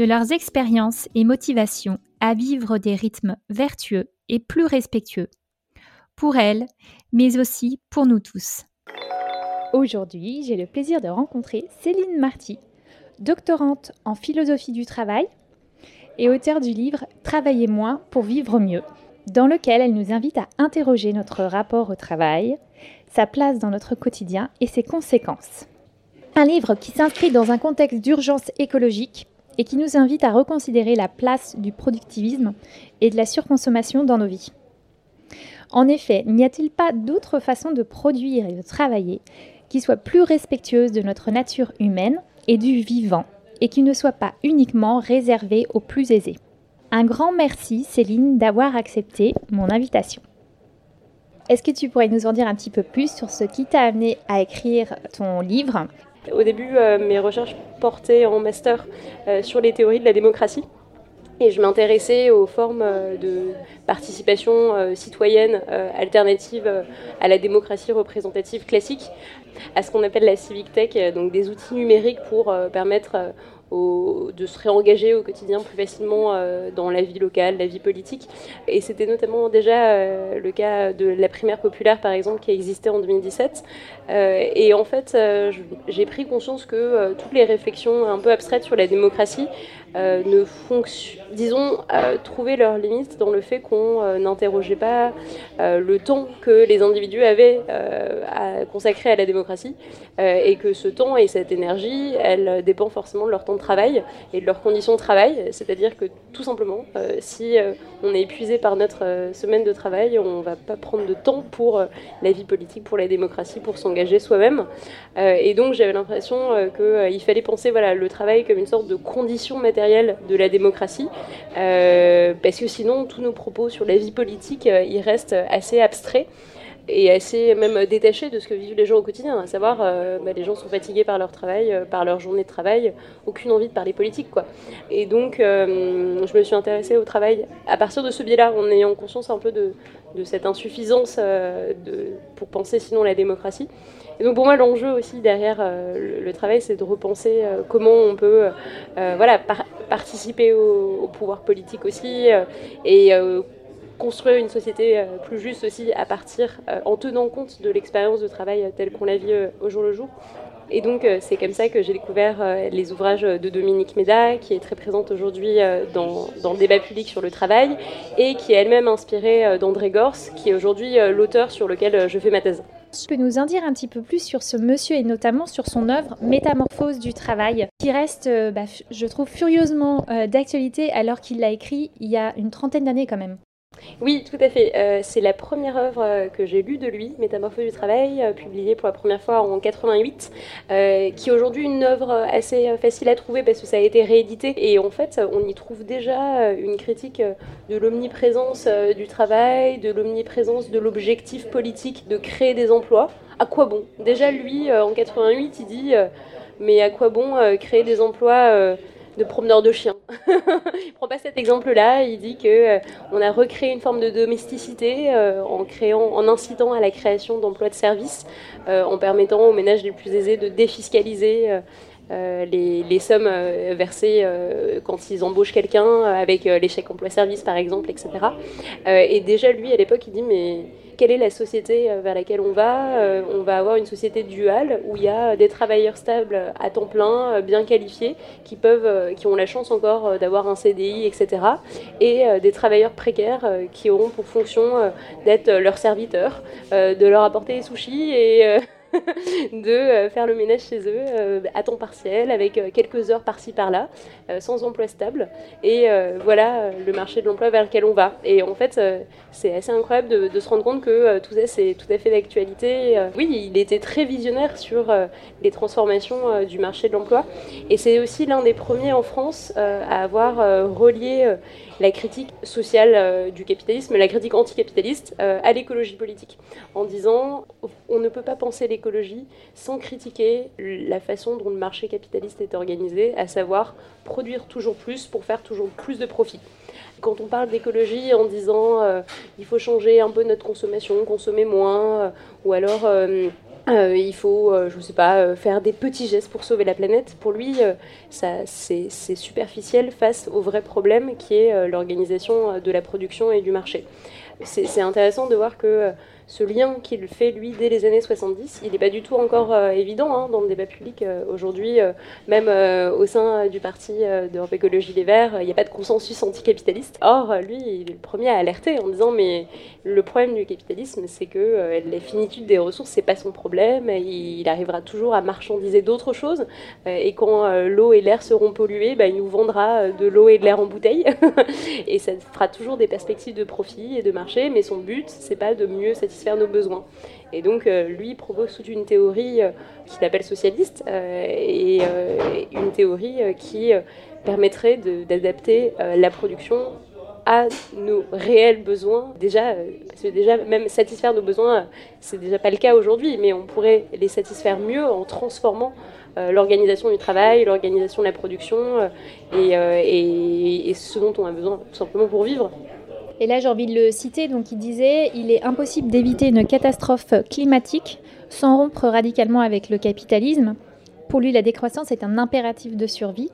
de leurs expériences et motivations à vivre des rythmes vertueux et plus respectueux, pour elles, mais aussi pour nous tous. Aujourd'hui, j'ai le plaisir de rencontrer Céline Marty, doctorante en philosophie du travail et auteure du livre Travailler moins pour vivre mieux, dans lequel elle nous invite à interroger notre rapport au travail, sa place dans notre quotidien et ses conséquences. Un livre qui s'inscrit dans un contexte d'urgence écologique et qui nous invite à reconsidérer la place du productivisme et de la surconsommation dans nos vies. En effet, n'y a-t-il pas d'autre façon de produire et de travailler qui soit plus respectueuse de notre nature humaine et du vivant, et qui ne soit pas uniquement réservée aux plus aisés? Un grand merci Céline d'avoir accepté mon invitation. Est-ce que tu pourrais nous en dire un petit peu plus sur ce qui t'a amené à écrire ton livre Au début, euh, mes recherches portaient en master euh, sur les théories de la démocratie. Et je m'intéressais aux formes euh, de participation citoyenne alternative à la démocratie représentative classique, à ce qu'on appelle la civic tech, donc des outils numériques pour permettre de se réengager au quotidien plus facilement dans la vie locale, la vie politique. Et c'était notamment déjà le cas de la primaire populaire, par exemple, qui existait en 2017. Euh, et en fait, j'ai pris conscience que toutes les réflexions un peu abstraites sur la démocratie ne fonctionnent, disons, trouver leurs limites dans le fait qu'on n'interrogeait pas le temps que les individus avaient à consacrer à la démocratie et que ce temps et cette énergie, elle dépend forcément de leur temps travail et de leurs conditions de travail. C'est-à-dire que tout simplement, euh, si euh, on est épuisé par notre euh, semaine de travail, on ne va pas prendre de temps pour la vie politique, pour la démocratie, pour s'engager soi-même. et donc j'avais l'impression qu'il fallait penser voilà, le travail comme une sorte de condition matérielle de la démocratie, parce que sinon tous nos propos sur la vie politique, ils restent assez abstraits et assez même détaché de ce que vivent les gens au quotidien, à savoir euh, bah, les gens sont fatigués par leur travail, euh, par leur journée de travail, aucune envie de parler politique quoi. Et donc euh, je me suis intéressée au travail à partir de ce biais-là, en ayant conscience un peu de, de cette insuffisance de, pour penser sinon la démocratie. Et donc pour moi l'enjeu aussi derrière le, travail c'est de repenser comment on peut voilà, participer au, au, pouvoir politique aussi et construire une société euh, plus juste aussi à partir, euh, en tenant compte de l'expérience de travail euh, telle qu'on la vit au jour le jour. Et donc, c'est comme ça que j'ai découvert les ouvrages de Dominique Méda, qui est très présente aujourd'hui dans, le débat public sur le travail, et qui est elle-même inspirée d'André Gors, qui est aujourd'hui l'auteur sur lequel je fais ma thèse. Tu peux nous en dire un petit peu plus sur ce monsieur et notamment sur son œuvre Métamorphose du travail, qui reste, bah, je trouve, furieusement d'actualité alors qu'il l'a écrit il y a une trentaine d'années quand même. Oui, tout à fait. Euh, c'est la première œuvre euh, que j'ai lue de lui, Métamorphose du travail, euh, publiée pour la première fois en 88, qui est aujourd'hui une œuvre assez facile à trouver parce que ça a été réédité. Et en fait, on y trouve déjà une critique de l'omniprésence du travail, de l'omniprésence de l'objectif politique de créer des emplois. À quoi bon? Déjà, lui, en 88, il dit Mais à quoi bon créer des emplois de promeneur de chiens. il prend pas cet exemple-là. Il dit que euh, on a recréé une forme de domesticité euh, en créant, en incitant à la création d'emplois de services, euh, en permettant aux ménages les plus aisés de défiscaliser. Les, les, sommes versées quand ils embauchent quelqu'un avec l'échec emploi-service par exemple, etc. et déjà lui à l'époque il dit mais quelle est la société euh, vers laquelle on va euh, On va avoir une société duale où il y a des travailleurs stables à temps plein, euh, bien qualifiés, qui, peuvent, qui ont la chance encore d'avoir un CDI, etc. Et des travailleurs précaires qui auront pour fonction d'être leurs serviteurs, de leur apporter des sushis et de faire le ménage chez eux à temps partiel, avec quelques heures par-ci par-là, sans emploi stable. Et voilà le marché de l'emploi vers lequel on va. Et en fait, c'est assez incroyable de, se rendre compte que tout ça, c'est tout à fait d'actualité. oui, il était très visionnaire sur les transformations du marché de l'emploi. Et c'est aussi l'un des premiers en France à avoir relié la critique sociale euh, du capitalisme, la critique anticapitaliste euh, à l'écologie politique, en disant on ne peut pas penser l'écologie sans critiquer la façon dont le marché capitaliste est organisé, à savoir produire toujours plus pour faire toujours plus de profit quand on parle d'écologie en disant euh, il faut changer un peu notre consommation, consommer moins, ou alors il faut, euh, je ne sais pas, euh, faire des petits gestes pour sauver la planète. Pour lui, c'est superficiel face au vrai problème qui est l'organisation de la production et du marché. C'est intéressant de voir que ce lien qu'il fait, lui, dès les années 70, il n'est pas du tout encore euh, évident hein, dans le débat public. Euh, aujourd'hui, euh, même au sein du parti d'Europe Écologie Les Verts, il n'y a pas de consensus anticapitaliste. Or, lui, il est le premier à alerter en disant Mais le problème du capitalisme, c'est que la finitude des ressources, c'est pas son problème. Il, arrivera toujours à marchandiser d'autres choses. et quand l'eau et l'air seront pollués, bah, il nous vendra de l'eau et de l'air en bouteille. et ça fera toujours des perspectives de profit et de marché. Mais son but, c'est pas de mieux satisfaire faire nos besoins. Et donc, euh, lui propose toute une théorie euh, qu'il appelle socialiste euh, et une théorie qui permettrait d'adapter la production à nos réels besoins. Déjà, parce déjà, même satisfaire nos besoins, c'est déjà pas le cas aujourd'hui, mais on pourrait les satisfaire mieux en transformant l'organisation du travail, l'organisation de la production et, et, ce dont on a besoin tout simplement pour vivre. Et là, j'ai envie de le citer. Donc, il disait Il est impossible d'éviter une catastrophe climatique sans rompre radicalement avec le capitalisme. Pour lui, la décroissance est un impératif de survie.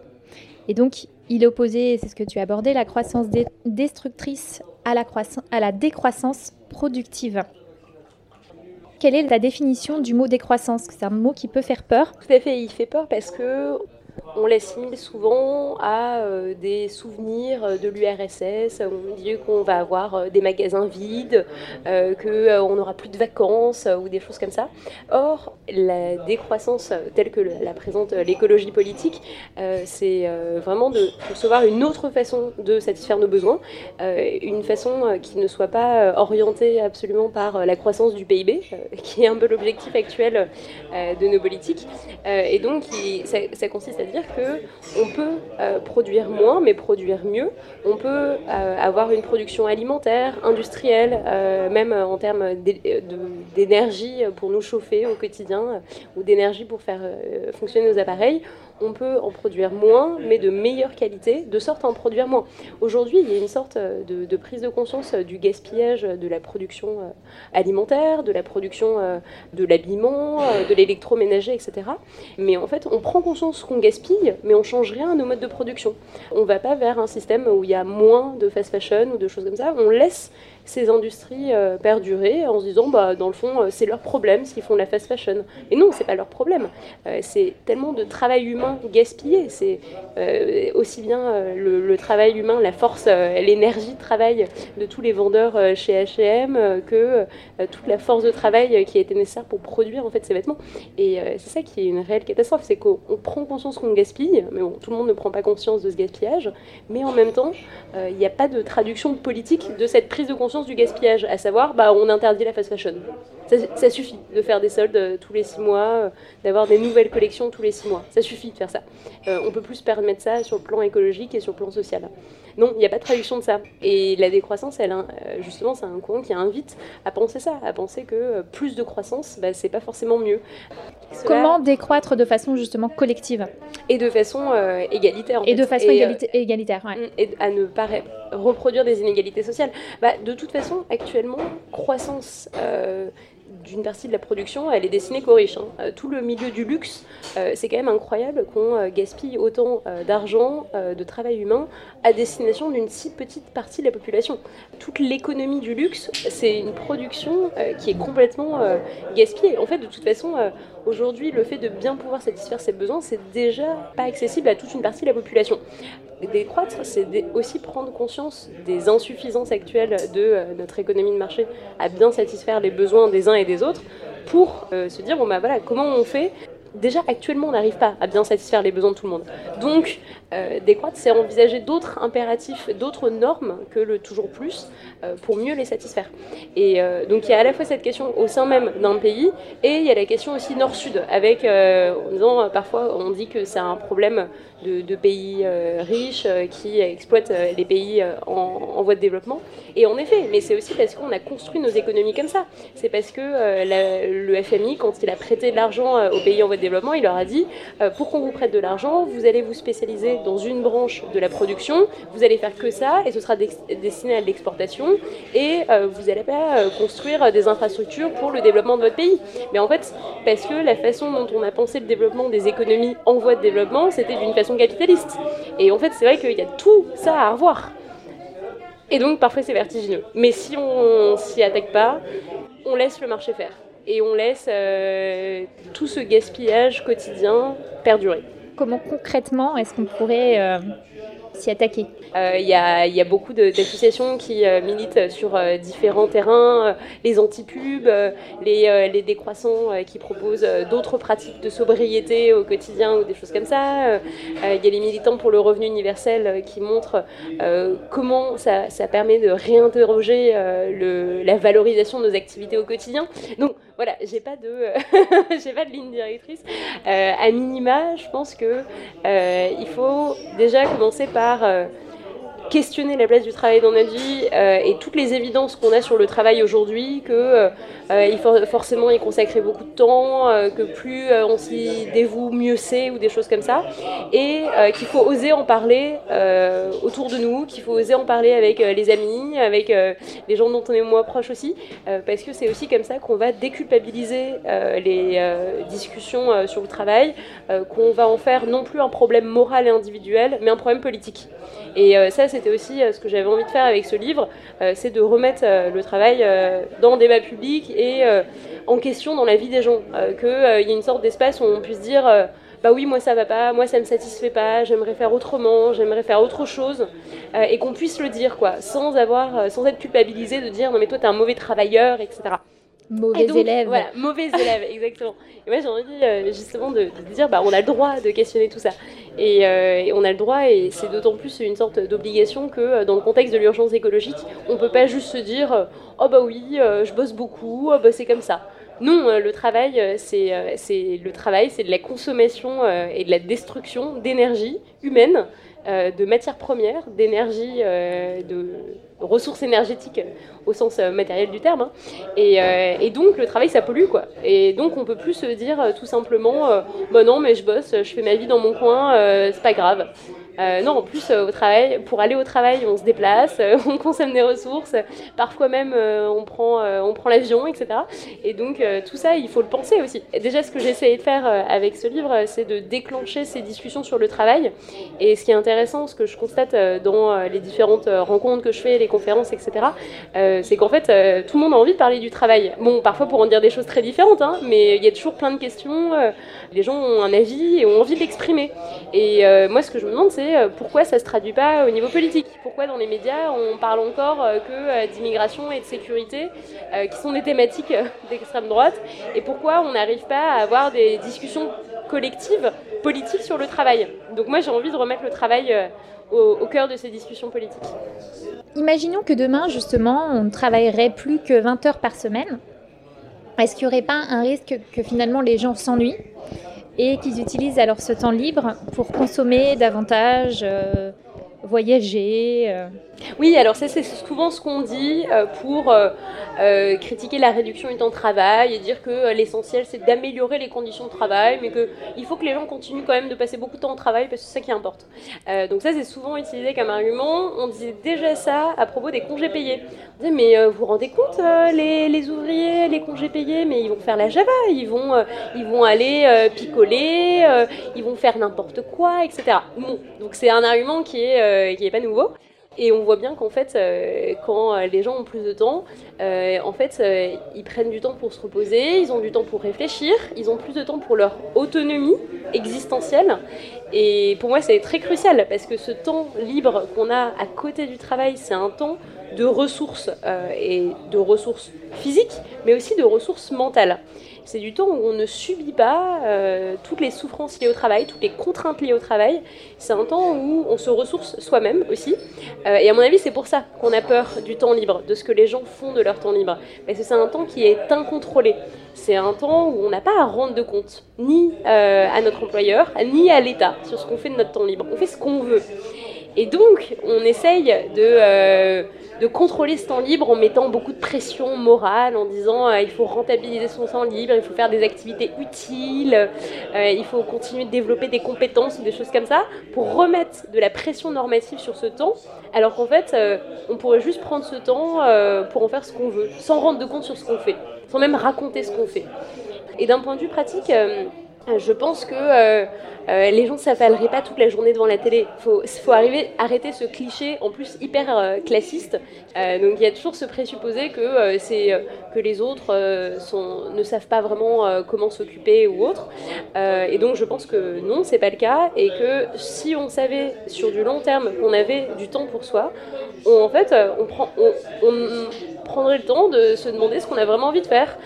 Et donc, il opposait, c'est ce que tu as abordé, la croissance destructrice à la, à la décroissance productive. Quelle est la définition du mot décroissance? C'est un mot qui peut faire peur. Tout à fait, il fait peur parce que on l'assimile souvent à euh, des souvenirs de l'URSS. On dit qu'on va avoir euh, des magasins vides, euh, qu'on n'aura plus de vacances ou des choses comme ça. Or, la décroissance telle que la présente l'écologie politique, c'est vraiment de concevoir une autre façon de satisfaire nos besoins, une façon qui ne soit pas orientée absolument par la croissance du PIB, qui est un peu l'objectif actuel de nos politiques. et donc, ça, ça consiste à dire qu'on peut euh, produire moins, mais produire mieux. On peut euh, avoir une production alimentaire, industrielle, euh, même en termes d'énergie pour nous chauffer au quotidien, ou d'énergie pour faire fonctionner nos appareils on peut en produire moins, mais de meilleure qualité, de sorte à en produire moins. Aujourd'hui, il y a une sorte de, prise de conscience du gaspillage de la production euh, alimentaire, de la production euh, de l'habillement, euh, de l'électroménager, etc. Mais en fait, on prend conscience qu'on gaspille, mais on change rien à nos modes de production. On ne va pas vers un système où il y a moins de fast fashion ou de choses comme ça. On laisse ces industries euh, perdurer en se disant bah dans le fond euh, c'est leur problème s'ils font de la fast fashion. Et non, c'est pas leur problème. Euh, c'est tellement de travail humain gaspillé. C'est aussi bien le, travail humain, la force, l'énergie de travail de tous les vendeurs chez H&M que toute la force de travail qui a été nécessaire pour produire en fait ces vêtements. Et c'est ça qui est une réelle catastrophe, c'est qu'on prend conscience qu'on gaspille, mais bon, tout le monde ne prend pas conscience de ce gaspillage, mais en même temps, il n'y a pas de traduction politique de cette prise de conscience du gaspillage, à savoir bah, on interdit la fast fashion. Ça, suffit de faire des soldes euh, tous les six mois, euh, d'avoir des nouvelles collections tous les six mois. Ça suffit de faire ça. Euh, on peut plus permettre ça sur le plan écologique et sur le plan social. Non, il n'y a pas de traduction de ça. Et la décroissance, elle, justement, c'est un courant qui invite à penser ça, à penser que plus de croissance, bah, c'est pas forcément mieux. Comment décroître de façon justement collective Et de façon égalitaire. et de façon égalitaire, ouais. Et à ne pas reproduire des inégalités sociales. Bah, de toute façon, actuellement, croissance d'une partie de la production, elle est destinée qu'aux riches. Hein. Euh, tout le milieu du luxe, euh, c'est quand même incroyable qu'on euh, gaspille autant d'argent, de travail humain, à destination d'une si petite partie de la population. Toute l'économie du luxe, c'est une production qui est complètement gaspillée. En fait, de toute façon, aujourd'hui, le fait de bien pouvoir satisfaire ses besoins, c'est déjà pas accessible à toute une partie de la population décroître, c'est aussi prendre conscience des insuffisances actuelles de euh, notre économie de marché à bien satisfaire les besoins des uns et des autres pour se dire bon bah voilà comment on fait déjà actuellement on n'arrive pas à bien satisfaire les besoins de tout le monde. Donc euh, décroître, c'est envisager d'autres impératifs, d'autres normes que le toujours plus euh, pour mieux les satisfaire. Et euh, donc il y a à la fois cette question au sein même d'un pays et il y a la question aussi nord-sud avec disant parfois on dit que c'est un problème de, pays riches qui exploitent les pays en, voie de développement. Et en effet, mais c'est aussi parce qu'on a construit nos économies comme ça. C'est parce que le FMI, quand il a prêté de l'argent aux pays en voie de développement, il leur a dit pour qu'on vous prête de l'argent, vous allez vous spécialiser dans une branche de la production, vous allez faire que ça et ce sera destiné à l'exportation et euh, vous n'allez pas euh, construire des infrastructures pour le développement de votre pays. Mais en fait, parce que la façon dont on a pensé le développement des économies en voie de développement, c'était d'une façon capitaliste. Et en fait, c'est vrai qu'il y a tout ça à revoir. Et donc, parfois, c'est vertigineux. Mais si on s'y attaque pas, on laisse le marché faire. Et on laisse euh, tout ce gaspillage quotidien perdurer. Comment concrètement est-ce qu'on pourrait euh, s'y attaquer? Euh, Il y, a beaucoup d'associations qui militent sur différents terrains, les anti-pubs, les, décroissants qui proposent d'autres pratiques de sobriété au quotidien ou des choses comme ça. Il y a les militants pour le revenu universel qui montrent comment ça, permet de réinterroger la valorisation de nos activités au quotidien. Donc voilà, j'ai pas de, j'ai pas de ligne directrice. Euh, à minima, je pense que euh, il faut déjà commencer par euh, questionner la place du travail dans notre vie euh, et toutes les évidences qu'on a sur le travail aujourd'hui, que euh, euh, faut forcément y consacrer beaucoup de temps, que plus on s'y dévoue, mieux c'est, ou des choses comme ça, et qu'il faut oser en parler autour de nous, qu'il faut oser en parler avec les amis, avec les gens dont on est moins proche aussi, parce que c'est aussi comme ça qu'on va déculpabiliser les discussions sur le travail, qu'on va en faire non plus un problème moral et individuel, mais un problème politique. Et ça, c'était aussi euh, ce que j'avais envie de faire avec ce livre, euh, c'est de remettre euh, le travail dans le débat public et en question dans la vie des gens. Qu'il y ait une sorte d'espace où on puisse dire bah oui, moi ça va pas, moi ça me satisfait pas, j'aimerais faire autrement, j'aimerais faire autre chose, et qu'on puisse le dire, quoi, sans avoir, sans être culpabilisé de dire non mais toi t'es un mauvais travailleur, etc. Mauvais élève. Voilà, mauvais élève, exactement. Et moi j'ai envie justement de, dire, bah on a le droit de questionner tout ça. Euh, et, on a le droit, et c'est d'autant plus une sorte d'obligation que euh, dans le contexte de l'urgence écologique, on ne peut pas juste se dire euh, Oh bah oui, je bosse beaucoup, oh bah c'est comme ça. Non, le travail, c'est le travail, c'est de la consommation et de la destruction d'énergie humaine, de matières premières, d'énergie, de ressources énergétiques au sens matériel du terme. Hein. Et, donc le travail, ça pollue, quoi. Et donc on peut plus se dire tout simplement, bah non, mais je bosse, je fais ma vie dans mon coin, euh, c'est pas grave. Euh, non, en plus, euh, au travail, pour aller au travail, on se déplace, on consomme des ressources, parfois même on prend, on prend l'avion, etc. Et donc, tout ça, il faut le penser aussi. déjà, ce que j'ai essayé de faire avec ce livre, c'est de déclencher ces discussions sur le travail. Et ce qui est intéressant, ce que je constate dans les différentes rencontres que je fais, les conférences, etc., c'est qu'en fait, tout le monde a envie de parler du travail. Bon, parfois pour en dire des choses très différentes, hein, mais il y a toujours plein de questions. les gens ont un avis et ont envie de l'exprimer. Et moi, ce que je me demande, c'est euh, pourquoi ça se traduit pas au niveau politique? Pourquoi dans les médias on parle encore euh, que euh, d'immigration et de sécurité, qui sont des thématiques d'extrême droite, et pourquoi on n'arrive pas à avoir des discussions collectives politiques sur le travail? Donc moi j'ai envie de remettre le travail au, cœur de ces discussions politiques. Imaginons que demain justement on ne travaillerait plus que 20 heures par semaine. Est-ce qu'il n'y aurait pas un risque que finalement les gens s'ennuient? Et qu'ils utilisent alors ce temps libre pour consommer davantage, euh, voyager. Euh. Oui, alors ça c'est souvent ce qu'on dit euh, pour euh, critiquer la réduction du temps de travail et dire que l'essentiel c'est d'améliorer les conditions de travail, mais qu'il faut que les gens continuent quand même de passer beaucoup de temps au travail parce que c'est ça qui importe. donc ça c'est souvent utilisé comme argument. On disait déjà ça à propos des congés payés. On disait mais vous vous rendez compte les, ouvriers, les congés payés, mais ils vont faire la Java, ils vont, ils vont aller picoler, ils vont faire n'importe quoi, etc. Bon, donc c'est un argument qui est qui n'est pas nouveau. Et on voit bien qu'en fait, euh, quand euh, les gens ont plus de temps, en fait, ils prennent du temps pour se reposer, ils ont du temps pour réfléchir, ils ont plus de temps pour leur autonomie existentielle. Et pour moi, c'est très crucial parce que ce temps libre qu'on a à côté du travail, c'est un temps de ressources et de ressources physiques, mais aussi de ressources mentales. C'est du temps où on ne subit pas euh, toutes les souffrances liées au travail, toutes les contraintes liées au travail. C'est un temps où on se ressource soi-même aussi. Euh, et à mon avis, c'est pour ça qu'on a peur du temps libre, de ce que les gens font de leur temps libre. Parce que c'est un temps qui est incontrôlé. C'est un temps où on n'a pas à rendre de compte, ni euh, à notre employeur, ni à l'État, sur ce qu'on fait de notre temps libre. On fait ce qu'on veut. Et donc, on essaye de de contrôler ce temps libre en mettant beaucoup de pression morale, en disant euh, il faut rentabiliser son temps libre, il faut faire des activités utiles, euh, il faut continuer de développer des compétences ou des choses comme ça, pour remettre de la pression normative sur ce temps, alors qu'en fait, euh, on pourrait juste prendre ce temps pour en faire ce qu'on veut, sans rendre de compte sur ce qu'on fait, sans même raconter ce qu'on fait. Et d'un point de vue pratique, je pense que euh, euh, les gens ne s'affaleraient pas toute la journée devant la télé. Il faut, arrêter ce cliché, en plus hyper euh, classiste. donc il y a toujours ce présupposé que, les autres ne savent pas vraiment comment s'occuper ou autre. et donc je pense que non, c'est pas le cas. Et que si on savait sur du long terme qu'on avait du temps pour soi, en fait, on, prend, prendrait le temps de se demander ce qu'on a vraiment envie de faire,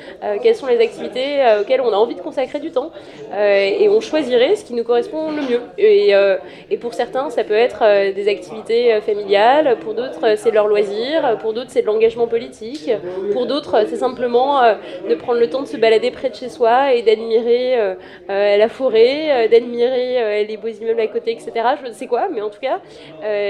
quelles sont les activités auxquelles on a envie de consacrer du temps. Euh, et on choisirait ce qui nous correspond le mieux. Et, euh, pour certains, ça peut être euh, des activités familiales, pour d'autres, c'est leur loisir, pour d'autres, c'est de l'engagement politique, pour d'autres, c'est simplement de prendre le temps de se balader près de chez soi et d'admirer la forêt, d'admirer les beaux immeubles à côté, etc. Je ne sais quoi, mais en tout cas,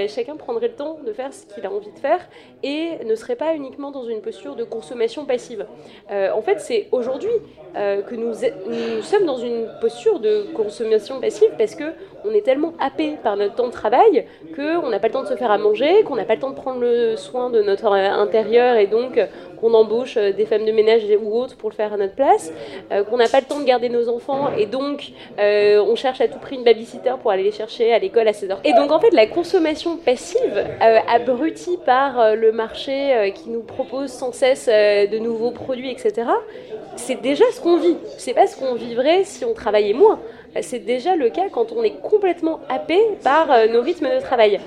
chacun prendrait le temps de faire ce qu'il a envie de faire et ne serait pas uniquement dans une posture de consommation passive. en fait, c'est aujourd'hui que nous, nous sommes dans une posture de consommation passive parce que on est tellement happé par notre temps de travail qu'on n'a pas le temps de se faire à manger, qu'on n'a pas le temps de prendre le soin de notre intérieur et donc qu'on embauche euh, des femmes de ménage ou autres pour le faire à notre place, euh, qu'on n'a pas le temps de garder nos enfants et donc euh, on cherche à tout prix une babysitter pour aller les chercher à l'école à 16h. Et donc en fait la consommation passive, abrutie par le marché qui nous propose sans cesse de nouveaux produits, etc., c'est déjà ce qu'on vit. C'est pas ce qu'on vivrait si on travaillait moins. C'est déjà le cas quand on est complètement happé par euh, nos rythmes de travail.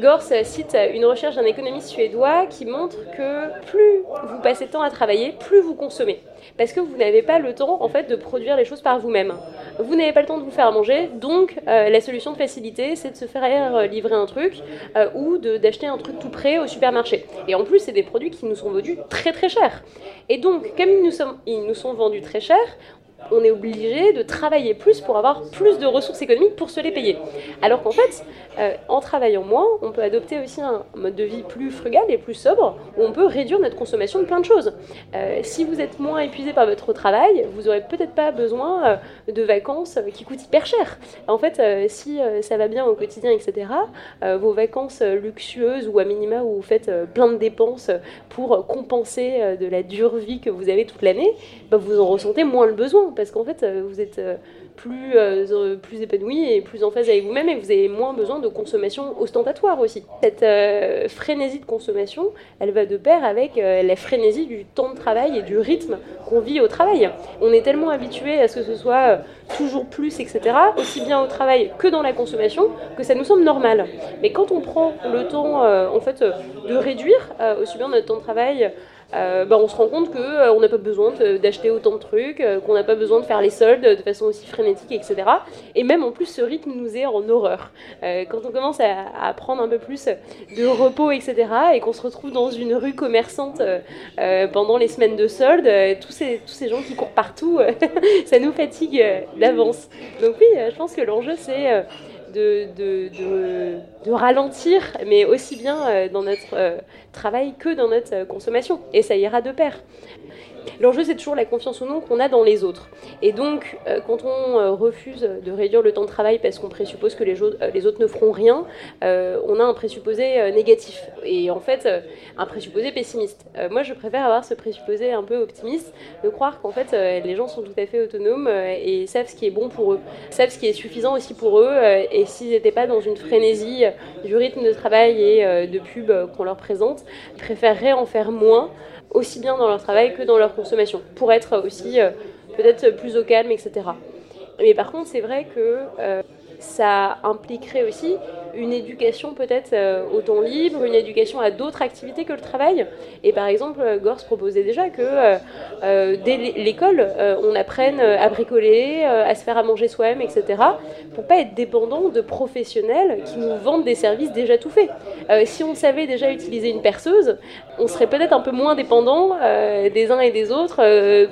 Gors cite une recherche d'un économiste suédois qui montre que plus vous passez de temps à travailler, plus vous consommez. Parce que vous n'avez pas le temps en fait de produire les choses par vous-même. Vous n'avez pas le temps de vous faire manger, donc euh, la solution de facilité, c'est de se faire euh, livrer un truc ou d'acheter un truc tout prêt au supermarché. Et en plus, c'est des produits qui nous sont vendus très très cher. Et donc, comme ils nous, ils nous sont vendus très cher, on est obligé de travailler plus pour avoir plus de ressources économiques pour se les payer. Alors qu'en fait, euh, en travaillant moins, on peut adopter aussi un mode de vie plus frugal et plus sobre, où on peut réduire notre consommation de plein de choses. Euh, si vous êtes moins épuisé par votre travail, vous n'aurez peut-être pas besoin euh, de vacances qui coûtent hyper cher. En fait, si ça va bien au quotidien, etc., vos vacances luxueuses ou à minima où vous faites plein de dépenses pour compenser de la dure vie que vous avez toute l'année, bah, vous en ressentez moins le besoin parce qu'en fait, euh, vous êtes euh, plus, euh, plus épanoui et plus en phase avec vous-même et vous avez moins besoin de consommation ostentatoire aussi. Cette frénésie de consommation, elle va de pair avec la frénésie du temps de travail et du rythme qu'on vit au travail. On est tellement habitué à ce que ce soit toujours plus, etc., aussi bien au travail que dans la consommation, que ça nous semble normal. Mais quand on prend le temps en fait, de réduire aussi bien notre temps de travail, euh, bah, on se rend compte qu'on euh, n'a pas besoin d'acheter autant de trucs, euh, qu'on n'a pas besoin de faire les soldes de façon aussi frénétique, etc. Et même en plus, ce rythme nous est en horreur. quand on commence à, prendre un peu plus de repos, etc., et qu'on se retrouve dans une rue commerçante pendant les semaines de soldes, tous, ces, tous ces gens qui courent partout, ça nous fatigue d'avance. Donc oui, je pense que l'enjeu, c'est de, ralentir, mais aussi bien euh, dans notre euh, travail que dans notre euh, consommation. Et ça ira de pair. L'enjeu, c'est toujours la confiance ou non qu'on a dans les autres. Et donc, euh, quand on euh, refuse de réduire le temps de travail parce qu'on présuppose que les, euh, les, autres ne feront rien, on a un présupposé négatif. Et en fait, un présupposé pessimiste. moi, je préfère avoir ce présupposé un peu optimiste, de croire qu'en fait, les gens sont tout à fait autonomes et savent ce qui est bon pour eux, savent ce qui est suffisant aussi pour eux. et s'ils n'étaient pas dans une frénésie du rythme de travail et de pub qu'on leur présente, ils préféreraient en faire moins aussi bien dans leur travail que dans leur consommation, pour être aussi euh, peut-être plus au calme, etc. Mais par contre, c'est vrai que euh, ça impliquerait aussi une éducation peut-être au temps libre, une éducation à d'autres activités que le travail. Et par exemple, Gors proposait déjà que dès l'école, on apprenne à bricoler, à se faire à manger soi-même, etc., pour pas être dépendant de professionnels qui nous vendent des services déjà tout faits. si on savait déjà utiliser une perceuse, on serait peut-être un peu moins dépendant des uns et des autres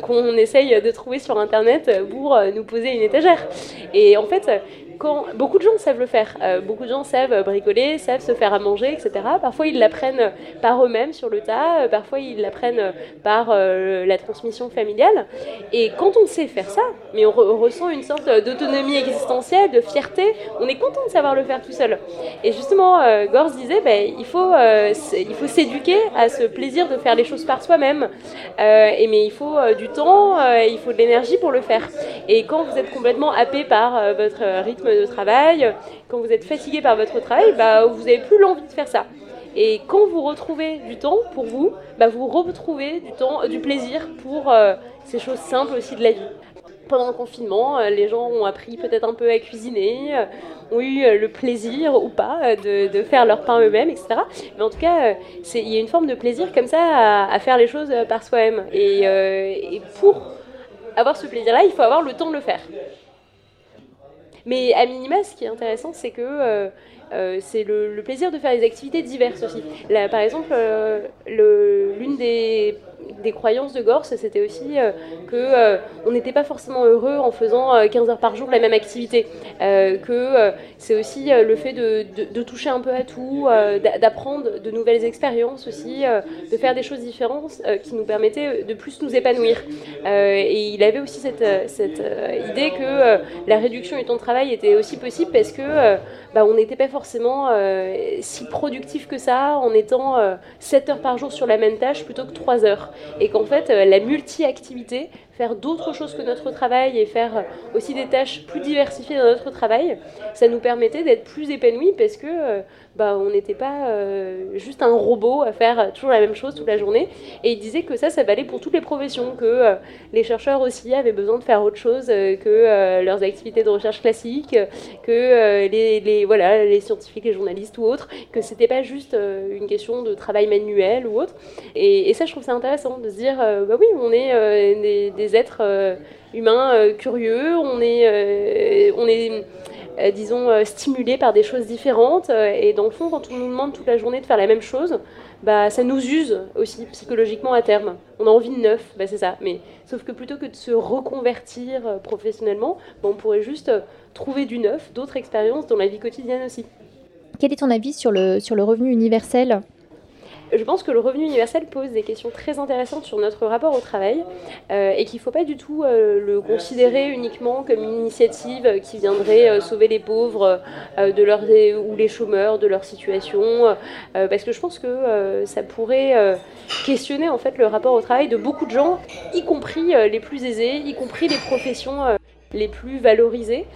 qu'on essaye de trouver sur Internet pour nous poser une étagère. Et en fait, beaucoup de gens savent le faire, euh, beaucoup de gens savent bricoler, savent se faire à manger, etc. Parfois ils l'apprennent par eux-mêmes sur le tas, euh, parfois ils l'apprennent par euh, la transmission familiale. Et quand on sait faire ça, mais on, ressent une sorte d'autonomie existentielle, de fierté, on est content de savoir le faire tout seul. Et justement, Gors disait, ben, il faut, il faut s'éduquer à ce plaisir de faire les choses par soi-même. mais il faut du temps, il faut de l'énergie pour le faire. Et quand vous êtes complètement happé par votre rythme de travail, quand vous êtes fatigué par votre travail, bah, vous n'avez plus l'envie de faire ça. Et quand vous retrouvez du temps pour vous, bah, vous retrouvez du temps, du plaisir pour euh, ces choses simples aussi de la vie. Pendant le confinement, euh, les gens ont appris peut-être un peu à cuisiner, euh, ont eu le plaisir ou pas de, faire leur pain eux-mêmes, etc. Mais en tout cas, il y a une forme de plaisir comme ça à, faire les choses par soi-même. Et, et pour avoir ce plaisir-là, il faut avoir le temps de le faire. Mais à minima, ce qui est intéressant, c'est que euh, c'est le, plaisir de faire des activités diverses aussi. Par exemple, euh, l'une des des croyances de Gorse, c'était aussi euh, que euh, on n'était pas forcément heureux en faisant 15 euh, heures par jour la même activité, que c'est aussi le fait de, toucher un peu à tout, d'apprendre de nouvelles expériences aussi, de faire des choses différentes qui nous permettaient de plus nous épanouir. et il avait aussi cette, cette idée que la réduction du temps de travail était aussi possible parce que bah, on n'était pas forcément si productif que ça en étant 7 heures par jour sur la même tâche plutôt que 3 heures. Et qu'en fait euh, la multi-activité, faire d'autres choses que notre travail et faire aussi des tâches plus diversifiées dans notre travail, ça nous permettait d'être plus épanouis parce que euh, bah, on n'était pas euh, juste un robot à faire toujours la même chose toute la journée. Et il disait que ça, ça valait pour toutes les professions, que les chercheurs aussi avaient besoin de faire autre chose que leurs activités de recherche classiques, que les, voilà, les scientifiques, les journalistes ou autres, que c'était pas juste une question de travail manuel ou autre. Et, ça, je trouve ça intéressant de se dire, euh, bah oui, on est euh, des, êtres euh, humains curieux, on est, on est disons, stimulés par des choses différentes. et dans le fond, quand on nous demande toute la journée de faire la même chose, bah, ça nous use aussi psychologiquement à terme. On a envie de neuf, bah, c'est ça. Mais sauf que plutôt que de se reconvertir professionnellement, bah, on pourrait juste trouver du neuf, d'autres expériences dans la vie quotidienne aussi. Quel est ton avis sur le, sur le revenu universel? Je pense que le revenu universel pose des questions très intéressantes sur notre rapport au travail euh, et qu'il ne faut pas du tout euh, le considérer uniquement comme une initiative qui viendrait euh, sauver les pauvres de leur, ou les chômeurs de leur situation, parce que je pense que ça pourrait questionner en fait le rapport au travail de beaucoup de gens, y compris les plus aisés, y compris les professions les plus valorisées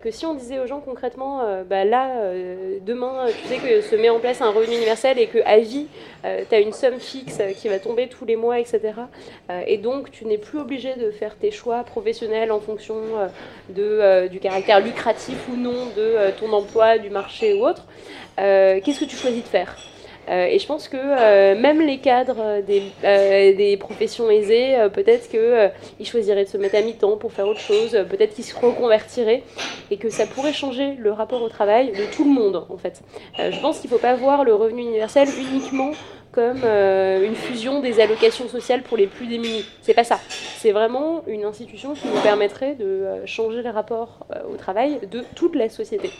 que si on disait aux gens concrètement, euh, bah là, euh, demain, tu sais que se met en place un revenu universel et que à vie, euh, tu as une somme fixe qui va tomber tous les mois, etc. et donc, tu n'es plus obligé de faire tes choix professionnels en fonction du caractère lucratif ou non de ton emploi, du marché ou autre. Qu'est-ce que tu choisis de faire? Euh, et je pense que euh, même les cadres des, euh, des professions aisées, peut-être qu'ils choisiraient de se mettre à mi-temps pour faire autre chose, peut-être qu'ils se reconvertiraient, et que ça pourrait changer le rapport au travail de tout le monde, en fait. je pense qu'il ne faut pas voir le revenu universel uniquement comme euh, une fusion des allocations sociales pour les plus démunis. C'est pas ça. C'est vraiment une institution qui nous permettrait de euh, changer les rapports euh, au travail de toute la société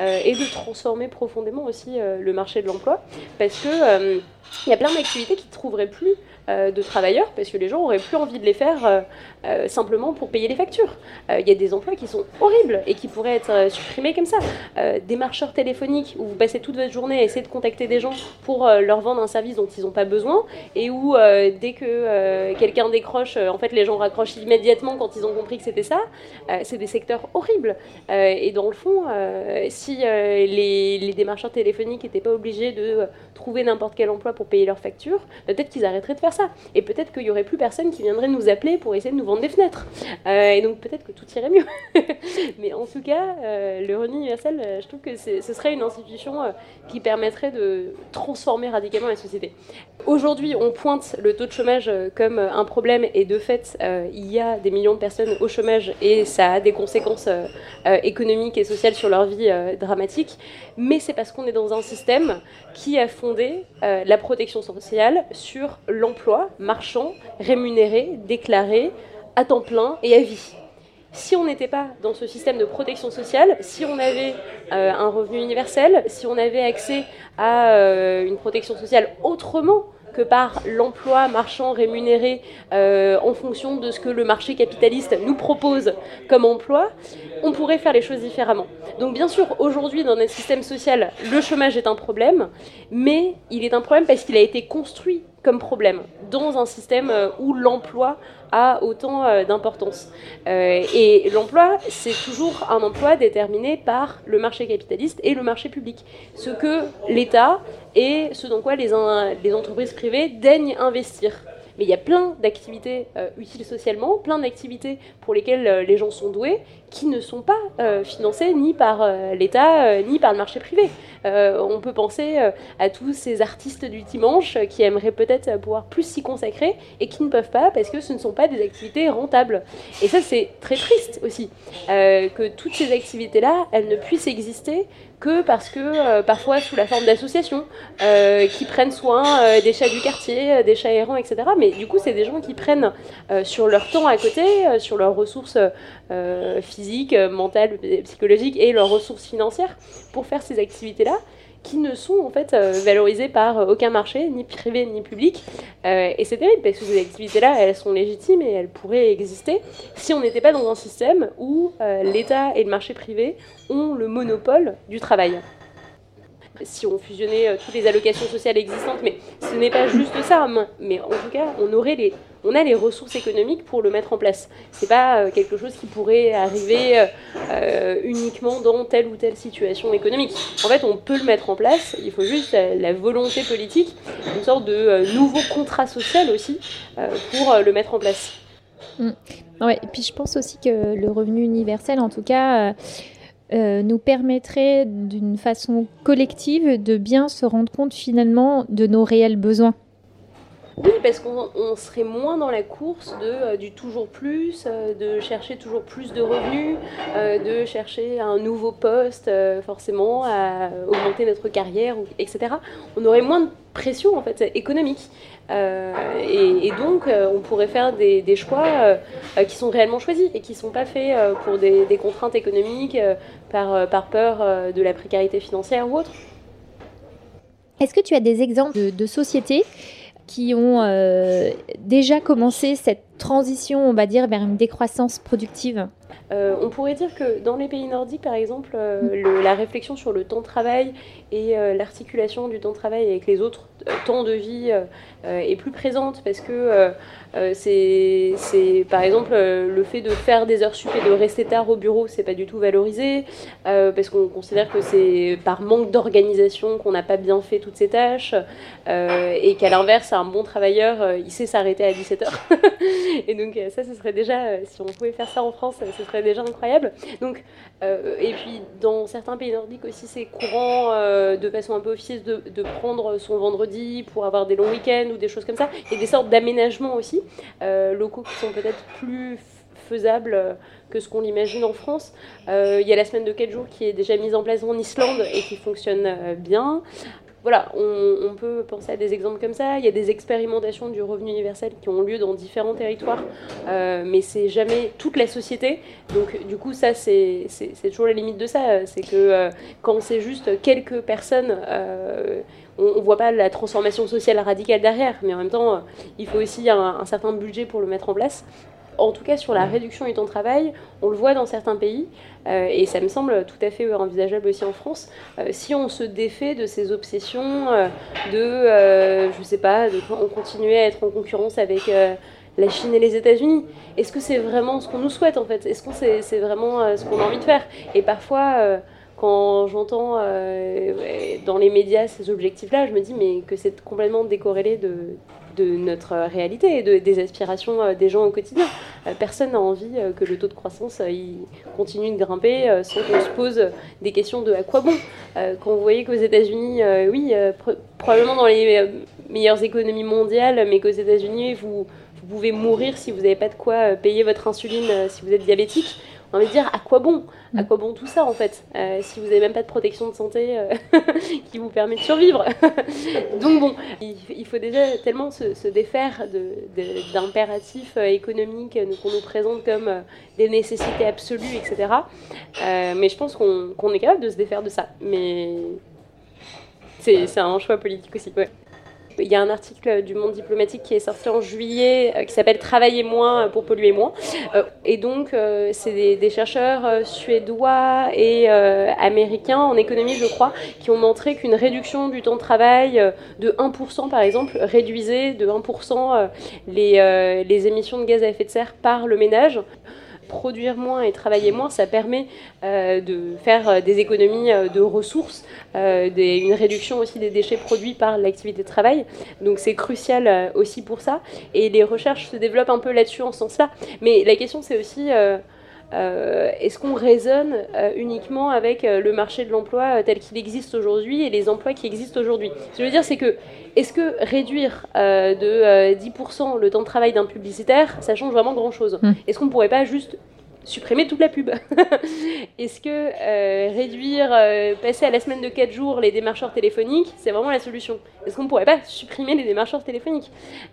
et de transformer profondément aussi le marché de l'emploi parce que il y a plein d'activités qui ne trouveraient plus de travailleurs parce que les gens auraient plus envie de les faire euh, euh, simplement pour payer les factures. Il y a des emplois qui sont horribles et qui pourraient être supprimés comme ça. des marcheurs téléphoniques où vous passez toute votre journée à essayer de contacter des gens pour leur vendre un service dont ils n'ont pas besoin et où dès que quelqu'un décroche, en fait les gens raccrochent immédiatement quand ils ont compris que c'était ça. c'est des secteurs horribles. et dans le fond, si les, les, démarcheurs téléphoniques n'étaient pas obligés de trouver n'importe quel emploi pour payer leurs factures, peut-être qu'ils arrêteraient de faire ça. Et peut-être qu'il n'y aurait plus personne qui viendrait nous appeler pour essayer de nous vendre des fenêtres. et donc peut-être que tout irait mieux. Mais en tout cas, le revenu universel, je trouve que ce serait une institution qui permettrait de transformer radicalement la société. Aujourd'hui, on pointe le taux de chômage comme un problème et de fait, il y a des millions de personnes au chômage et ça a des conséquences économiques et sociales sur leur vie dramatique. Mais c'est parce qu'on est dans un système qui a fondé euh, la protection sociale sur l'emploi marchand, rémunéré, déclaré, à temps plein et à vie. Si on n'était pas dans ce système de protection sociale, si on avait euh, un revenu universel, si on avait accès à euh, une protection sociale autrement que par l'emploi marchand rémunéré euh, en fonction de ce que le marché capitaliste nous propose comme emploi, on pourrait faire les choses différemment. Donc bien sûr, aujourd'hui, dans notre système social, le chômage est un problème, mais il est un problème parce qu'il a été construit comme problème dans un système euh, où l'emploi a autant euh, d'importance. Euh, et l'emploi, c'est toujours un emploi déterminé par le marché capitaliste et le marché public. Ce que l'État et ce dans quoi les, les entreprises privées daignent investir. Mais il y a plein d'activités utiles socialement, plein d'activités pour lesquelles les gens sont doués, qui ne sont pas euh, financés ni par euh, l'État euh, ni par le marché privé. on peut penser à tous ces artistes du dimanche qui aimeraient peut-être pouvoir plus s'y consacrer et qui ne peuvent pas parce que ce ne sont pas des activités rentables. Et ça, c'est très triste aussi, que toutes ces activités-là, elles ne puissent exister que parce que parfois sous la forme d'associations qui prennent soin des chats du quartier, des chats errants, etc. Mais du coup, c'est des gens qui prennent sur leur temps à côté, sur leurs ressources physique, euh, mentale, psychologique et leurs ressources financières pour faire ces activités-là qui ne sont en fait euh, valorisées par euh, aucun marché, ni privé ni public. et c'est terrible parce que ces activités-là, elles sont légitimes et elles pourraient exister si on n'était pas dans un système où l'État et le marché privé ont le monopole du travail si on fusionnait toutes les allocations sociales existantes, mais ce n'est pas juste ça, mais en tout cas, on aurait les, on a les ressources économiques pour le mettre en place. C'est pas euh, quelque chose qui pourrait arriver euh, euh, uniquement dans telle ou telle situation économique. En fait, on peut le mettre en place. Il faut juste la, volonté politique, une sorte de nouveau contrat social aussi pour le mettre en place. Mmh. Ouais, et puis je pense aussi que le revenu universel, en tout cas. nous permettrait d'une façon collective de bien se rendre compte finalement de nos réels besoins. Oui, parce qu'on serait moins dans la course de, euh, du toujours plus, euh, de chercher toujours plus de revenus, euh, de chercher un nouveau poste, forcément, à augmenter notre carrière, etc. On aurait moins de pression en fait économique. Et, donc, on pourrait faire des, choix qui sont réellement choisis et qui ne sont pas faits pour des, contraintes économiques, par, par peur de la précarité financière ou autre. Est-ce que tu as des exemples de, de sociétés qui ont euh, déjà commencé cette transition, on va dire, vers une décroissance productive euh, on pourrait dire que dans les pays nordiques, par exemple, euh, la réflexion sur le temps de travail et l'articulation du temps de travail avec les autres temps de vie est plus présente parce que c'est, par exemple, le fait de faire des heures sup et de rester tard au bureau, c'est pas du tout valorisé parce qu'on considère que c'est par manque d'organisation qu'on n'a pas bien fait toutes ces tâches et qu'à l'inverse, un bon travailleur, il sait s'arrêter à 17h. et donc euh, ça, ce serait déjà, euh, si on pouvait faire ça en France, euh, ce serait déjà incroyable. Donc, et puis dans certains pays nordiques aussi, c'est courant de façon un peu officieuse de, prendre son vendredi pour avoir des longs week-ends ou des choses comme ça, et des sortes d'aménagements aussi, locaux qui sont peut-être plus faisables que ce qu'on l'imagine en France. Il y a la semaine de 4 jours qui est déjà mise en place en Islande et qui fonctionne bien voilà, on, peut penser à des exemples comme ça. Il y a des expérimentations du revenu universel qui ont lieu dans différents territoires, euh, mais c'est jamais toute la société. Donc, du coup, ça, c'est toujours la limite de ça. C'est que euh, quand c'est juste quelques personnes, euh, on ne voit pas la transformation sociale radicale derrière, mais en même temps, il faut aussi un certain budget pour le mettre en place en tout cas sur la réduction du temps de travail, on le voit dans certains pays, euh, et ça me semble tout à fait envisageable aussi en France, euh, si on se défait de ces obsessions euh, de, je sais pas, de on continuer à être en concurrence avec la Chine et les États-Unis. Est-ce que c'est vraiment ce qu'on nous souhaite en fait? Est-ce que c'est vraiment ce qu'on a envie de faire? Et parfois quand j'entends dans les médias ces objectifs-là, je me dis mais que c'est complètement décorrélé de, de notre réalité et de, des aspirations euh, des gens au quotidien. Euh, personne n'a envie euh, que le taux de croissance continue de grimper sans qu'on se pose des questions de à quoi bon. Quand vous voyez qu'aux États-Unis, oui, probablement dans les meilleures économies mondiales, mais qu'aux États-Unis, vous pouvez mourir si vous n'avez pas de quoi payer votre insuline si vous êtes diabétique on va dire à quoi bon? À quoi bon tout ça en fait? Euh, Si vous n'avez même pas de protection de santé euh, qui vous permet de survivre. Donc bon, il, faut déjà tellement se, défaire d'impératifs de, euh, économiques qu'on nous présente comme des nécessités absolues, etc. mais je pense qu'on est capable de se défaire de ça. Mais c'est un choix politique aussi. Ouais il y a un article du Monde diplomatique qui est sorti en juillet euh, qui s'appelle Travailler moins pour polluer moins. Euh, et donc, euh, c'est des, chercheurs suédois et américains en économie, je crois, qui ont montré qu'une réduction du temps de travail de 1%, par exemple, réduisait de 1% les, les émissions de gaz à effet de serre par le ménage produire moins et travailler moins, ça permet euh, de faire euh, des économies euh, de ressources, une réduction aussi des déchets produits par l'activité de travail. Donc c'est crucial aussi pour ça. Et les recherches se développent un peu là-dessus en ce sens-là. Mais la question c'est aussi euh, est-ce qu'on raisonne euh, uniquement avec euh, le marché de l'emploi tel qu'il existe aujourd'hui et les emplois qui existent aujourd'hui? Ce que je veux dire, c'est que est-ce que réduire de 10% le temps de travail d'un publicitaire, ça change vraiment grand-chose? Hmm. Est-ce qu'on ne pourrait pas juste supprimer toute la pub. Est-ce que euh, réduire, euh, passer à la semaine de 4 jours les démarcheurs téléphoniques, c'est vraiment la solution? Est-ce qu'on ne pourrait pas supprimer les démarcheurs téléphoniques?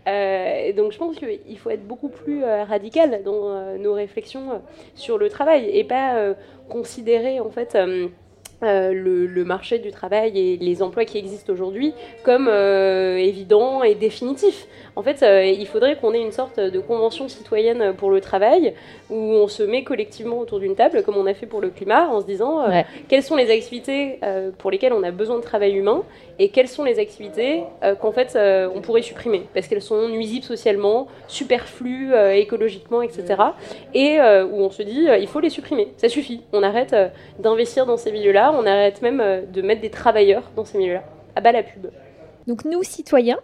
Euh, Donc je pense qu'il faut être beaucoup plus radical dans nos réflexions sur le travail et pas considérer en fait euh, le, marché du travail et les emplois qui existent aujourd'hui comme euh, évidents et définitifs. En fait, euh, il faudrait qu'on ait une sorte de convention citoyenne pour le travail où on se met collectivement autour d'une table, comme on a fait pour le climat, en se disant quelles sont les activités pour lesquelles on a besoin de travail humain et quelles sont les activités qu'en fait on pourrait supprimer parce qu'elles sont nuisibles socialement, superflues écologiquement, etc. Et où on se dit il faut les supprimer, ça suffit, on arrête d'investir dans ces milieux-là on arrête même euh, de mettre des travailleurs dans ces milieux-là. À bas la pub. Donc nous, citoyens,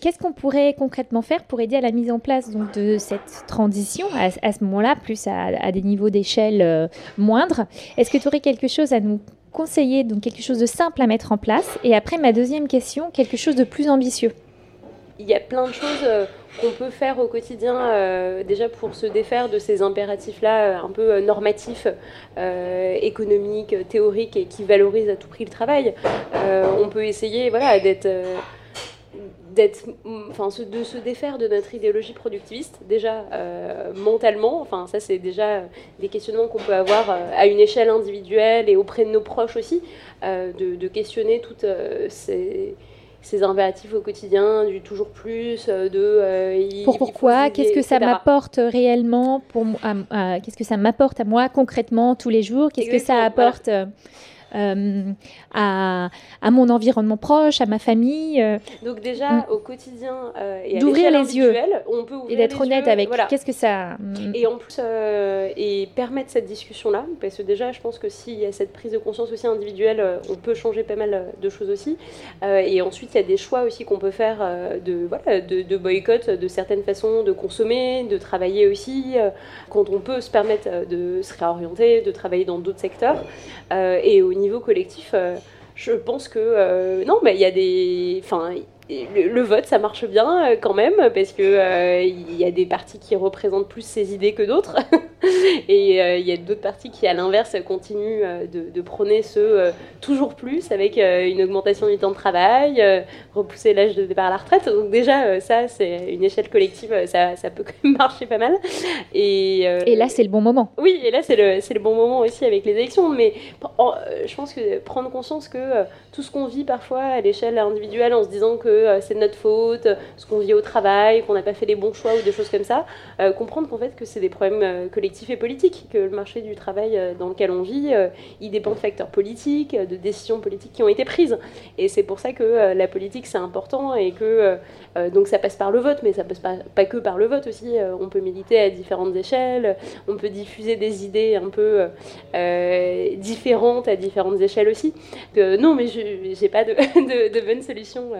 Qu'est-ce qu'on pourrait concrètement faire pour aider à la mise en place donc, de cette transition à, ce moment-là, plus à, des niveaux d'échelle euh, moindres? Est-ce que tu aurais quelque chose à nous conseiller, donc quelque chose de simple à mettre en place Et après, ma deuxième question, quelque chose de plus ambitieux Il y a plein de choses euh, qu'on peut faire au quotidien euh, déjà pour se défaire de ces impératifs-là euh, un peu normatifs, économiques, théoriques et qui valorisent à tout prix le travail. on peut essayer voilà, d'être, enfin, de se défaire de notre idéologie productiviste, déjà mentalement, enfin, ça c'est déjà des questionnements qu'on peut avoir à une échelle individuelle et auprès de nos proches aussi, de, de, questionner toutes ces ces impératifs au quotidien, du toujours plus, euh, de... Euh, pourquoi? Qu'est-ce que ça m'apporte réellement pour, Qu'est-ce que ça m'apporte à moi concrètement tous les jours? Qu'est-ce que ça apporte euh, euh, à, à, mon environnement proche, à ma famille. Euh. Donc déjà, mm. au quotidien, euh, et d'ouvrir les yeux on peut et d'être honnête avec voilà. qu'est-ce que ça... Mm. Et en plus, et permettre cette discussion-là, parce que déjà, je pense que s'il y a cette prise de conscience aussi individuelle, on peut changer pas mal de choses aussi. et ensuite, il y a des choix aussi qu'on peut faire de, voilà, de, de, boycott de certaines façons de consommer, de travailler aussi, quand on peut se permettre de se réorienter, de travailler dans d'autres secteurs. et au niveau collectif, euh, je pense que euh, non, mais il y a des, enfin, le, vote, ça marche bien euh, quand même, parce que il y a des partis qui représentent plus ces idées que d'autres, et euh, il y a d'autres partis qui, à l'inverse, continuent de, prôner ce toujours plus avec une augmentation du temps de travail, repousser l'âge de départ à la retraite. Donc déjà, ça, c'est une échelle collective, ça, ça, peut quand même marcher pas mal. Et, et là, c'est le bon moment. Oui, et là, c'est le, le, bon moment aussi avec les élections. Mais je pense que prendre conscience que tout ce qu'on vit parfois à l'échelle individuelle en se disant que euh, c'est de notre faute, ce qu'on vit au travail, qu'on n'a pas fait les bons choix ou des choses comme ça. Euh, comprendre qu'en fait que c'est des problèmes euh, collectifs collectif et politique, que le marché du travail dans lequel on vit, il dépend de facteurs politiques, de décisions politiques qui ont été prises. Et c'est pour ça que la politique, c'est important et que donc ça passe par le vote, mais ça passe pas, pas que par le vote aussi. on peut militer à différentes échelles, on peut diffuser des idées un peu différentes à différentes échelles aussi. non, mais je n'ai pas de, de, de bonne solution,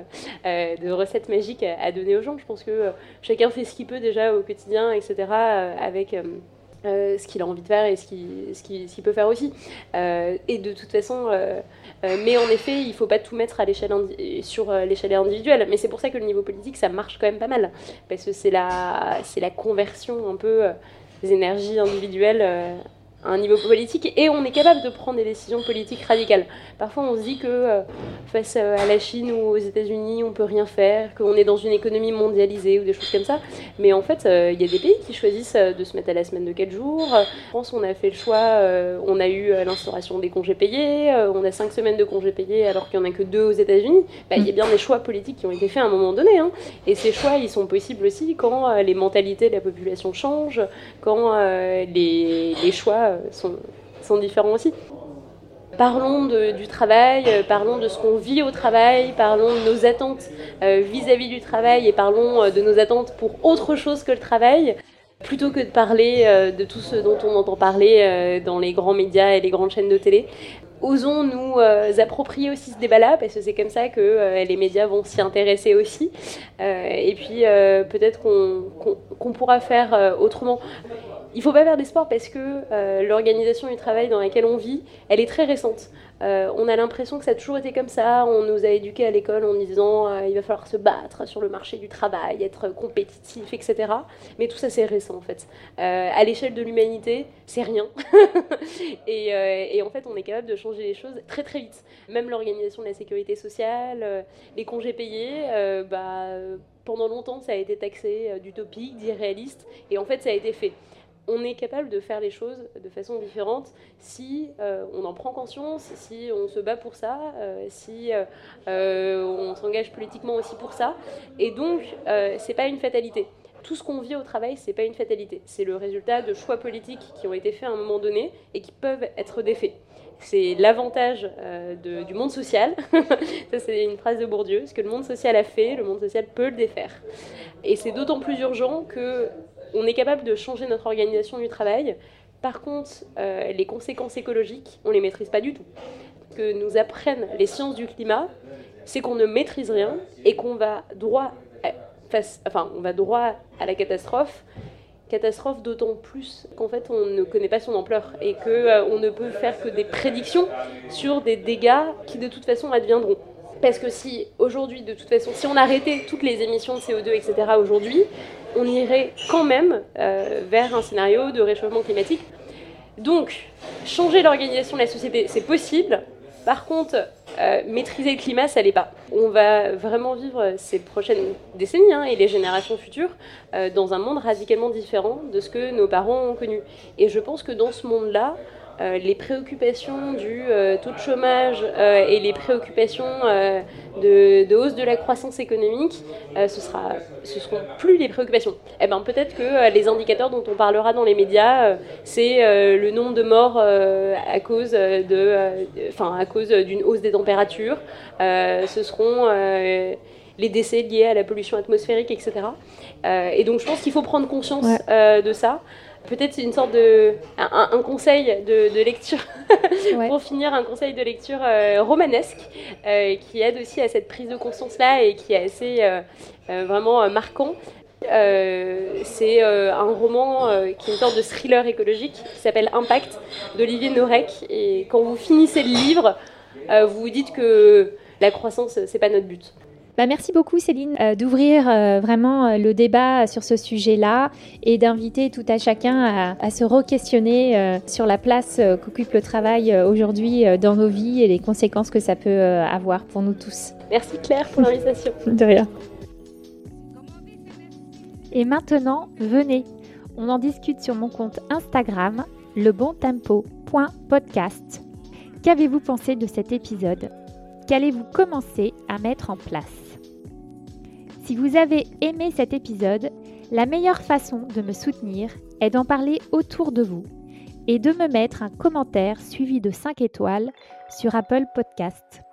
de recette magique à, donner aux gens. Je pense que chacun fait ce qu'il peut déjà au quotidien, etc., avec euh, ce qu'il a envie de faire et ce qu'il peut faire aussi. Euh, et de toute façon, euh, mais en effet, il ne faut pas tout mettre à l'échelle sur l'échelle individuelle. Mais c'est pour ça que le niveau politique, ça marche quand même pas mal. Parce que c'est la, la conversion un peu des énergies individuelles un niveau politique et on est capable de prendre des décisions politiques radicales. Parfois, on se dit que euh, face à la Chine ou aux États-Unis, on peut rien faire, qu'on est dans une économie mondialisée ou des choses comme ça. Mais en fait, euh, il y a des pays qui choisissent euh, de se mettre à la semaine de 4 jours. En France, on a fait le choix, on a eu l'instauration des congés payés, on a 5 semaines de congés payés alors qu'il n'y en a que 2 aux États-Unis. Bah, il y a bien des choix politiques qui ont été faits à un moment donné. Hein. Et ces choix, ils sont possibles aussi quand les mentalités de la population changent, quand les choix sont, sont différents aussi. Parlons du travail, euh, parlons de ce qu'on vit au travail, parlons de nos attentes euh, vis-à-vis du travail et parlons euh, de nos attentes pour autre chose que le travail, plutôt que de parler de tout ce dont on entend parler dans les grands médias et les grandes chaînes de télé. Osons nous approprier aussi ce débat-là, parce que c'est comme ça que les médias vont s'y intéresser aussi. et puis peut-être qu'on pourra faire autrement. Il ne faut pas faire d'espoir parce que euh, l'organisation du travail dans laquelle on vit, elle est très récente. Euh, on a l'impression que ça a toujours été comme ça. On nous a éduqués à l'école en disant euh, il va falloir se battre sur le marché du travail, être compétitif, etc. Mais tout ça, c'est récent en fait. à l'échelle de l'humanité, c'est rien. et, en fait, on est capable de changer les choses très très vite. Même l'organisation de la sécurité sociale, les congés payés, bah, pendant longtemps, ça a été taxé d'utopique, d'irréaliste. Et en fait, ça a été fait on est capable de faire les choses de façon différente si euh, on en prend conscience, si on se bat pour ça, euh, si euh, on s'engage politiquement aussi pour ça. Et donc, c'est pas une fatalité. Tout ce qu'on vit au travail, c'est pas une fatalité. C'est le résultat de choix politiques qui ont été faits à un moment donné et qui peuvent être défaits. C'est l'avantage du monde social. ça, c'est une phrase de Bourdieu. Ce que le monde social a fait, le monde social peut le défaire. Et c'est d'autant plus urgent que on est capable de changer notre organisation du travail. Par contre, euh, les conséquences écologiques, on ne les maîtrise pas du tout. Ce que nous apprennent les sciences du climat, c'est qu'on ne maîtrise rien et qu'on va droit à, enfin, on va droit à la catastrophe. Catastrophe d'autant plus qu'en fait on ne connaît pas son ampleur et qu'on euh, ne peut faire que des prédictions sur des dégâts qui de toute façon adviendront. Parce que si aujourd'hui, de toute façon, si on arrêtait toutes les émissions de CO2, etc. aujourd'hui, on irait quand même euh, vers un scénario de réchauffement climatique. Donc, changer l'organisation de la société, c'est possible. Par contre, euh, maîtriser le climat, ça l'est pas. On va vraiment vivre ces prochaines décennies hein, et les générations futures euh, dans un monde radicalement différent de ce que nos parents ont connu. Et je pense que dans ce monde-là, euh, les préoccupations du euh, taux de chômage euh, et les préoccupations de, hausse de la croissance économique, ce sera, ce seront plus les préoccupations. Eh ben peut-être que les indicateurs dont on parlera dans les médias, c'est le nombre de morts à cause de, enfin à cause d'une hausse des températures. ce seront les décès liés à la pollution atmosphérique, etc. et donc je pense qu'il faut prendre conscience de ça peut-être une sorte de un, conseil de, lecture. Pour finir un conseil de lecture euh, romanesque euh, qui aide aussi à cette prise de conscience là et qui est assez euh, vraiment marquant. C'est un roman qui est une sorte de thriller écologique qui s'appelle Impact d'Olivier Norek et quand vous finissez le livre vous vous dites que la croissance c'est pas notre but bah, merci beaucoup Céline euh, d'ouvrir euh, vraiment euh, le débat sur ce sujet-là et d'inviter tout à chacun à, se re-questionner sur la place qu'occupe le travail aujourd'hui dans nos vies et les conséquences que ça peut avoir pour nous tous. Merci Claire pour l'invitation. De rien. Et maintenant, venez, on en discute sur mon compte Instagram, lebontempo.podcast. Qu'avez-vous pensé de cet épisode? Qu'allez-vous commencer à mettre en place? Si vous avez aimé cet épisode, La meilleure façon de me soutenir est d'en parler autour de vous et de me mettre un commentaire suivi de 5 étoiles sur Apple Podcast.